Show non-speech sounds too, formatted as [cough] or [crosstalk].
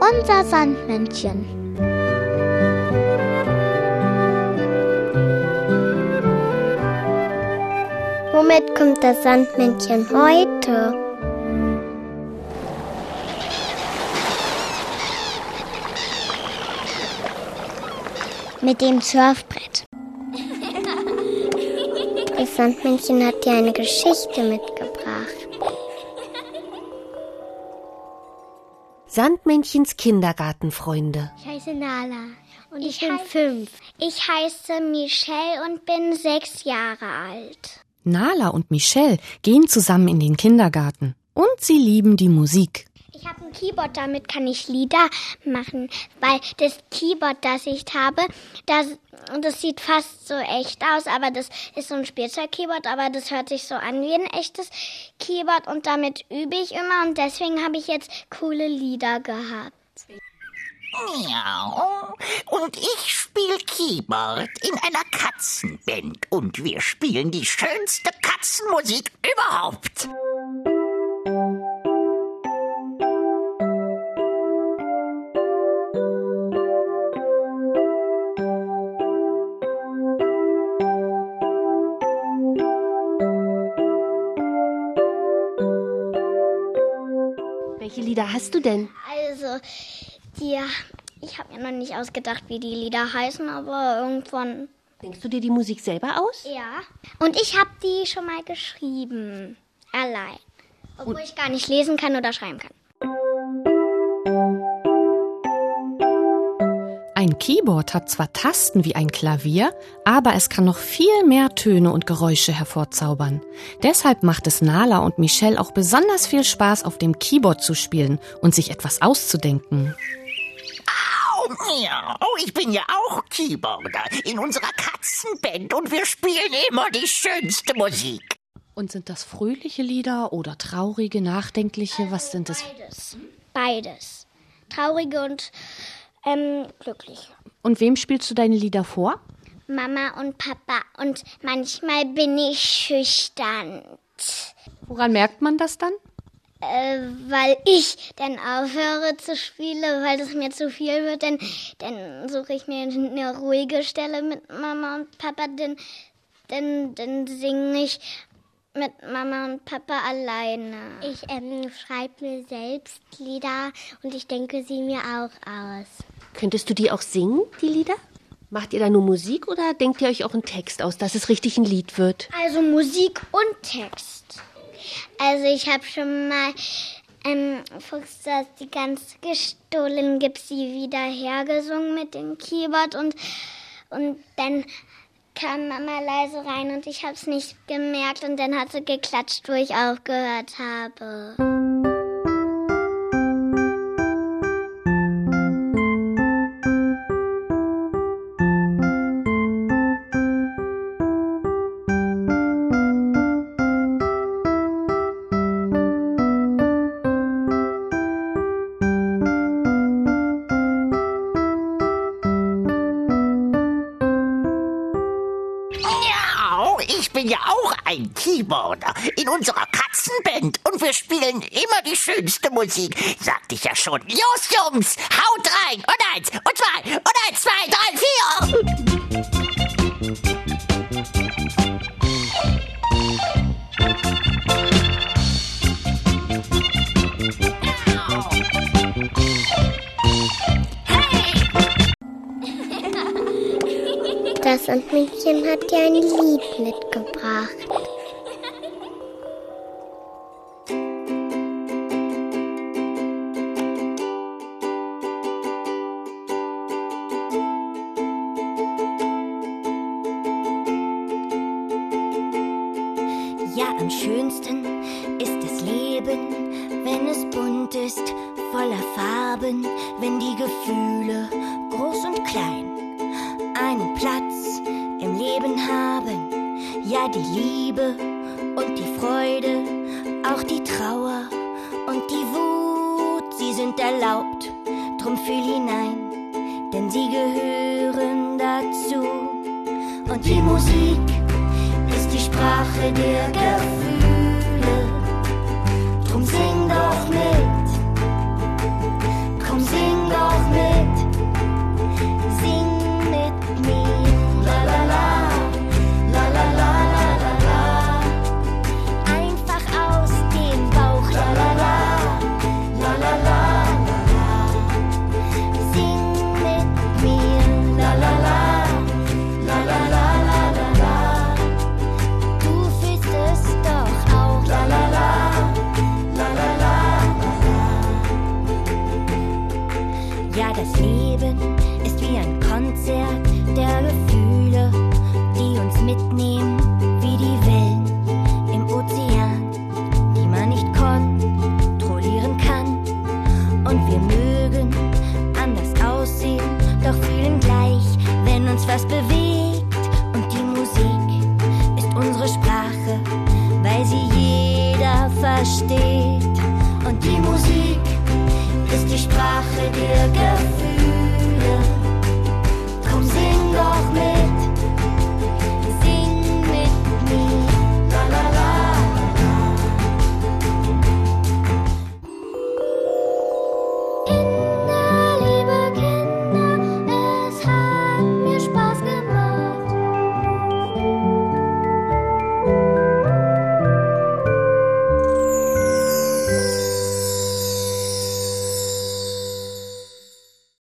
Unser Sandmännchen. Womit kommt das Sandmännchen heute? Mit dem Surfbrett. [laughs] Das Sandmännchen hat dir eine Geschichte mitgebracht. Sandmännchens Kindergartenfreunde. Ich heiße Nala und ich, Ich bin fünf. Ich heiße Michelle und bin sechs Jahre alt. Nala und Michelle gehen zusammen in den Kindergarten. Und sie lieben die Musik. Ich habe ein Keyboard, damit kann ich Lieder machen, weil das Keyboard, das ich habe, das, das sieht fast so echt aus, aber das ist so ein Spielzeug-Keyboard, aber das hört sich so an wie ein echtes Keyboard und damit übe ich immer und deswegen habe ich jetzt coole Lieder gehabt. Miau. Und ich spiel Keyboard in einer Katzenband. Und wir spielen die schönste Katzenmusik überhaupt. Lieder hast du denn? Also, die, ich habe mir noch nicht ausgedacht, wie die Lieder heißen, aber irgendwann Denkst du dir die Musik selber aus? Ja. Und ich habe die schon mal geschrieben. Allein. Obwohl ich gar nicht lesen kann oder schreiben kann. Ein Keyboard hat zwar Tasten wie ein Klavier, aber es kann noch viel mehr Töne und Geräusche hervorzaubern. Deshalb macht es Nala und Michelle auch besonders viel Spaß, auf dem Keyboard zu spielen und sich etwas auszudenken. Au, miau. Ich bin ja auch Keyboarder in unserer Katzenband. Und wir spielen immer die schönste Musik. Und sind das fröhliche Lieder oder traurige, nachdenkliche? Was sind es? Beides. Beides. Traurige und ähm, glückliche. Und wem spielst du deine Lieder vor? Mama und Papa. Und manchmal bin ich schüchtern. Woran merkt man das dann? Äh, weil ich dann aufhöre zu spielen, weil es mir zu viel wird, dann, dann suche ich mir eine ruhige Stelle mit Mama und Papa, dann, dann, dann singe ich mit Mama und Papa alleine. Ich ähm, schreibe mir selbst Lieder und ich denke sie mir auch aus. Könntest du die auch singen, die Lieder? Macht ihr da nur Musik oder denkt ihr euch auch einen Text aus, dass es richtig ein Lied wird? Also Musik und Text. Also ich habe schon mal ähm, Fuchs, das die ganz gestohlen, gib sie wieder hergesungen mit dem Keyboard und, und dann kam Mama leise rein und ich habe es nicht gemerkt und dann hat sie geklatscht, wo ich aufgehört habe. Ja auch ein Keyboarder in unserer Katzenband. Und wir spielen immer die schönste Musik. Sagte ich ja schon. Los, Jungs, haut rein. Und eins, und zwei, und eins, zwei, drei, vier. Das Sandmännchen hat dir ein Lied mitgebracht. Ja, am schönsten ist das Leben, wenn es bunt ist, voller Farben, wenn die Gefühle groß und klein Platz im Leben haben. Ja, die Liebe und die Freude, auch die Trauer und die Wut, sie sind erlaubt, drum fühl hinein, denn sie gehören dazu. Und die Musik ist die Sprache der Gefühle. Ja, das Leben ist wie ein Konzert der Gefühle, die uns mitnehmen wie die Wellen im Ozean, die man nicht kontrollieren kann. Und wir mögen anders aussehen, doch fühlen gleich, wenn uns was bewegt. Und die Musik ist unsere Sprache, weil sie jeder versteht. Und die Musik ist die Sprache der Gefühle.